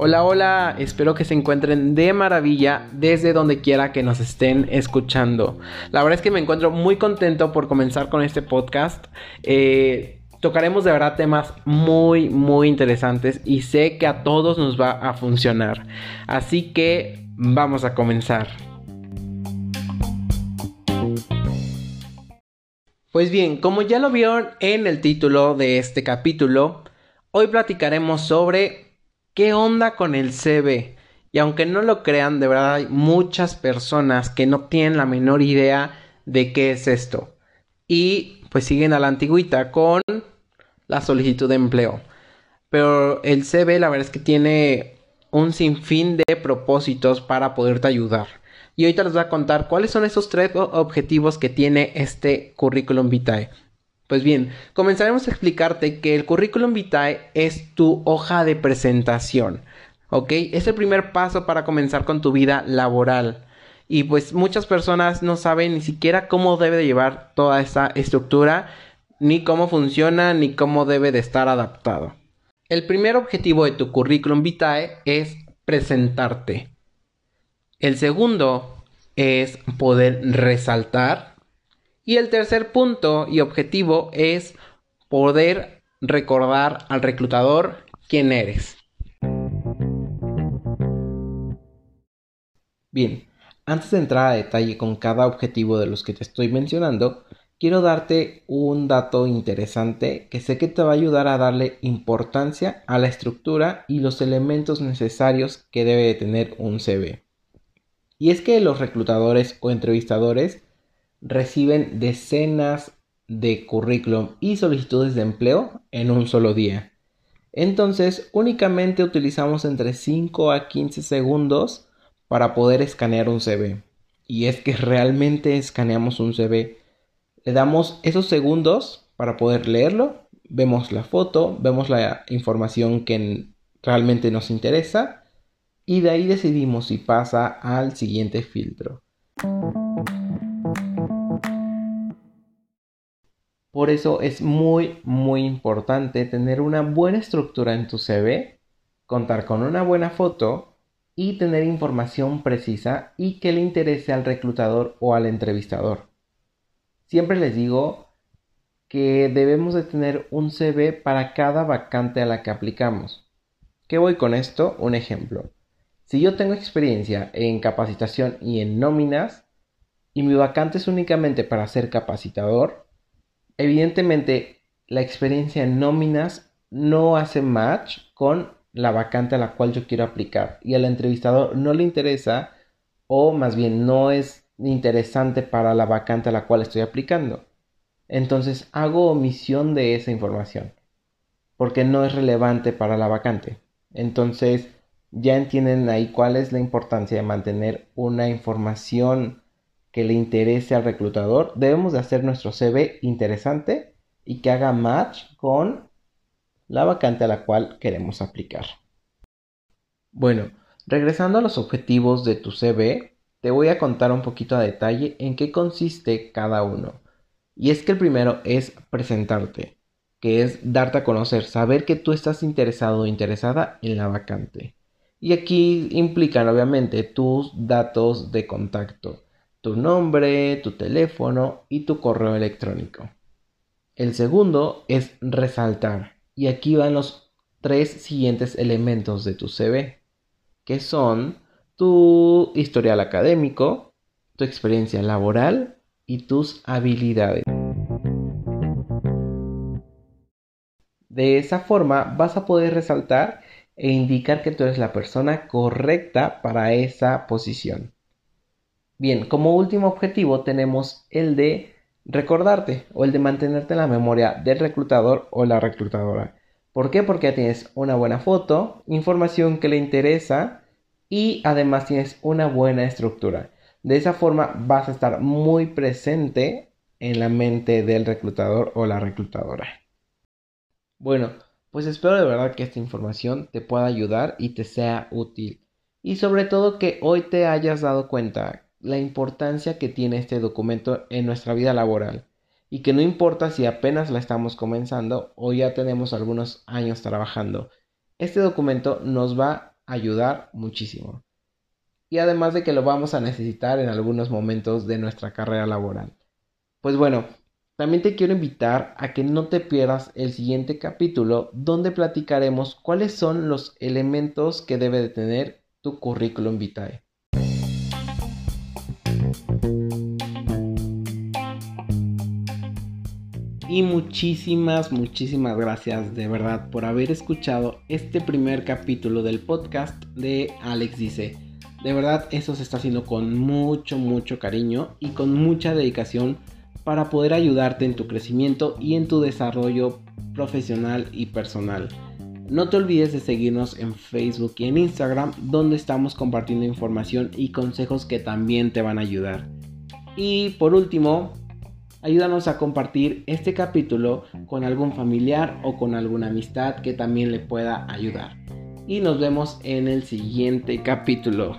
Hola, hola, espero que se encuentren de maravilla desde donde quiera que nos estén escuchando. La verdad es que me encuentro muy contento por comenzar con este podcast. Eh, tocaremos de verdad temas muy, muy interesantes y sé que a todos nos va a funcionar. Así que vamos a comenzar. Pues bien, como ya lo vieron en el título de este capítulo, hoy platicaremos sobre ¿Qué onda con el CV? Y aunque no lo crean, de verdad hay muchas personas que no tienen la menor idea de qué es esto. Y pues siguen a la antigüita con la solicitud de empleo. Pero el CV la verdad es que tiene un sinfín de propósitos para poderte ayudar. Y ahorita les voy a contar cuáles son esos tres objetivos que tiene este currículum vitae. Pues bien, comenzaremos a explicarte que el currículum vitae es tu hoja de presentación, ¿ok? Es el primer paso para comenzar con tu vida laboral. Y pues muchas personas no saben ni siquiera cómo debe de llevar toda esa estructura, ni cómo funciona, ni cómo debe de estar adaptado. El primer objetivo de tu currículum vitae es presentarte. El segundo es poder resaltar y el tercer punto y objetivo es poder recordar al reclutador quién eres. Bien, antes de entrar a detalle con cada objetivo de los que te estoy mencionando, quiero darte un dato interesante que sé que te va a ayudar a darle importancia a la estructura y los elementos necesarios que debe de tener un CV. Y es que los reclutadores o entrevistadores reciben decenas de currículum y solicitudes de empleo en un solo día. Entonces, únicamente utilizamos entre 5 a 15 segundos para poder escanear un CV. Y es que realmente escaneamos un CV. Le damos esos segundos para poder leerlo, vemos la foto, vemos la información que realmente nos interesa y de ahí decidimos si pasa al siguiente filtro. Por eso es muy, muy importante tener una buena estructura en tu CV, contar con una buena foto y tener información precisa y que le interese al reclutador o al entrevistador. Siempre les digo que debemos de tener un CV para cada vacante a la que aplicamos. ¿Qué voy con esto? Un ejemplo. Si yo tengo experiencia en capacitación y en nóminas y mi vacante es únicamente para ser capacitador, evidentemente la experiencia en nóminas no hace match con la vacante a la cual yo quiero aplicar y al entrevistador no le interesa o más bien no es interesante para la vacante a la cual estoy aplicando. Entonces hago omisión de esa información porque no es relevante para la vacante. Entonces ya entienden ahí cuál es la importancia de mantener una información que le interese al reclutador, debemos de hacer nuestro CV interesante y que haga match con la vacante a la cual queremos aplicar. Bueno, regresando a los objetivos de tu CV, te voy a contar un poquito a detalle en qué consiste cada uno. Y es que el primero es presentarte, que es darte a conocer, saber que tú estás interesado o interesada en la vacante. Y aquí implican obviamente tus datos de contacto tu nombre, tu teléfono y tu correo electrónico. El segundo es resaltar. Y aquí van los tres siguientes elementos de tu CV, que son tu historial académico, tu experiencia laboral y tus habilidades. De esa forma vas a poder resaltar e indicar que tú eres la persona correcta para esa posición. Bien, como último objetivo tenemos el de recordarte o el de mantenerte en la memoria del reclutador o la reclutadora. ¿Por qué? Porque tienes una buena foto, información que le interesa y además tienes una buena estructura. De esa forma vas a estar muy presente en la mente del reclutador o la reclutadora. Bueno, pues espero de verdad que esta información te pueda ayudar y te sea útil. Y sobre todo que hoy te hayas dado cuenta la importancia que tiene este documento en nuestra vida laboral. y que no importa si apenas la estamos comenzando o ya tenemos algunos años trabajando. Este documento nos va a ayudar muchísimo. Y además de que lo vamos a necesitar en algunos momentos de nuestra carrera laboral. Pues bueno, también te quiero invitar a que no te pierdas el siguiente capítulo donde platicaremos cuáles son los elementos que debe de tener tu currículum vitae. Y muchísimas, muchísimas gracias de verdad por haber escuchado este primer capítulo del podcast de Alex Dice. De verdad, eso se está haciendo con mucho, mucho cariño y con mucha dedicación para poder ayudarte en tu crecimiento y en tu desarrollo profesional y personal. No te olvides de seguirnos en Facebook y en Instagram donde estamos compartiendo información y consejos que también te van a ayudar. Y por último, ayúdanos a compartir este capítulo con algún familiar o con alguna amistad que también le pueda ayudar. Y nos vemos en el siguiente capítulo.